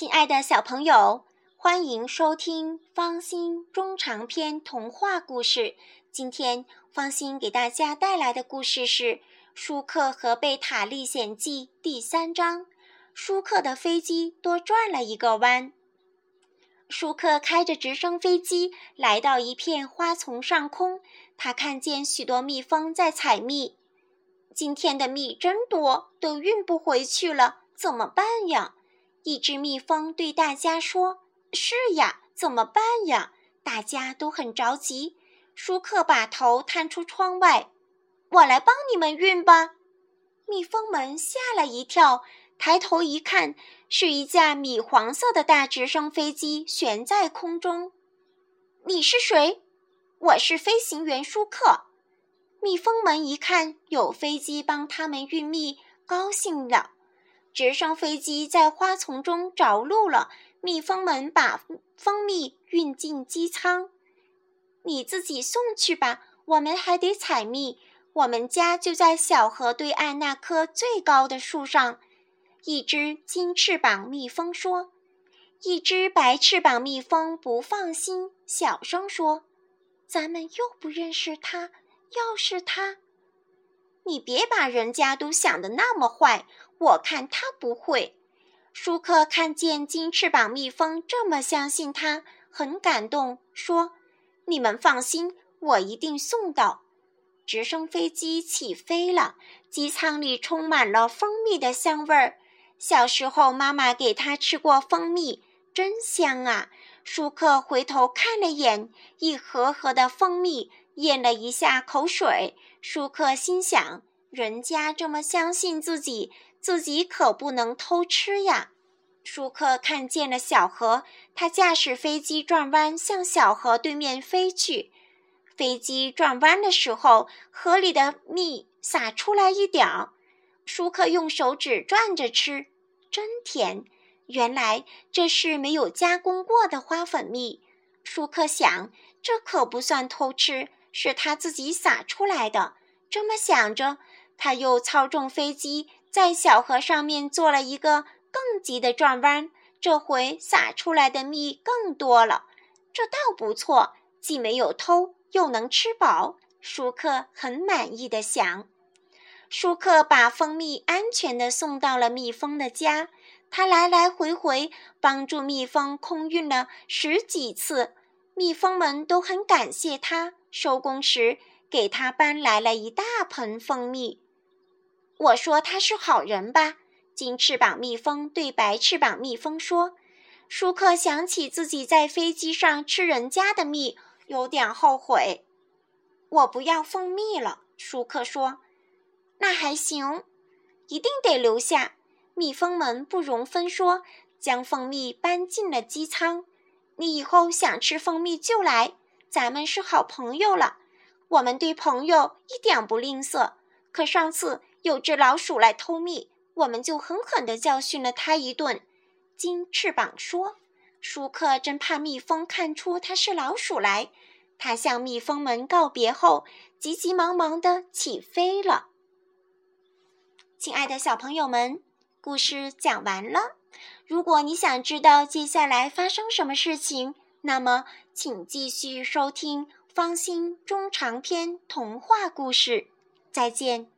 亲爱的小朋友，欢迎收听方心中长篇童话故事。今天方心给大家带来的故事是《舒克和贝塔历险记》第三章：舒克的飞机多转了一个弯。舒克开着直升飞机来到一片花丛上空，他看见许多蜜蜂在采蜜。今天的蜜真多，都运不回去了，怎么办呀？一只蜜蜂对大家说：“是呀，怎么办呀？”大家都很着急。舒克把头探出窗外：“我来帮你们运吧。”蜜蜂们吓了一跳，抬头一看，是一架米黄色的大直升飞机悬在空中。“你是谁？”“我是飞行员舒克。”蜜蜂们一看有飞机帮他们运蜜，高兴了。直升飞机在花丛中着陆了，蜜蜂们把蜂蜜运进机舱。你自己送去吧，我们还得采蜜。我们家就在小河对岸那棵最高的树上。一只金翅膀蜜蜂说：“一只白翅膀蜜蜂不放心，小声说：‘咱们又不认识它，要是它……’你别把人家都想的那么坏。”我看他不会。舒克看见金翅膀蜜蜂这么相信他，很感动，说：“你们放心，我一定送到。”直升飞机起飞了，机舱里充满了蜂蜜的香味儿。小时候，妈妈给他吃过蜂蜜，真香啊！舒克回头看了眼一盒盒的蜂蜜，咽了一下口水。舒克心想：人家这么相信自己。自己可不能偷吃呀！舒克看见了小河，他驾驶飞机转弯向小河对面飞去。飞机转弯的时候，河里的蜜洒出来一点儿。舒克用手指转着吃，真甜。原来这是没有加工过的花粉蜜。舒克想，这可不算偷吃，是他自己撒出来的。这么想着，他又操纵飞机。在小河上面做了一个更急的转弯，这回撒出来的蜜更多了。这倒不错，既没有偷，又能吃饱。舒克很满意的想。舒克把蜂蜜安全的送到了蜜蜂的家，他来来回回帮助蜜蜂空运了十几次，蜜蜂们都很感谢他。收工时，给他搬来了一大盆蜂蜜。我说他是好人吧？金翅膀蜜蜂对白翅膀蜜蜂说。舒克想起自己在飞机上吃人家的蜜，有点后悔。我不要蜂蜜了，舒克说。那还行，一定得留下。蜜蜂们不容分说，将蜂蜜搬进了机舱。你以后想吃蜂蜜就来，咱们是好朋友了。我们对朋友一点不吝啬。可上次。有只老鼠来偷蜜，我们就狠狠地教训了它一顿。金翅膀说：“舒克真怕蜜蜂看出它是老鼠来。”他向蜜蜂们告别后，急急忙忙地起飞了。亲爱的小朋友们，故事讲完了。如果你想知道接下来发生什么事情，那么请继续收听方心中长篇童话故事。再见。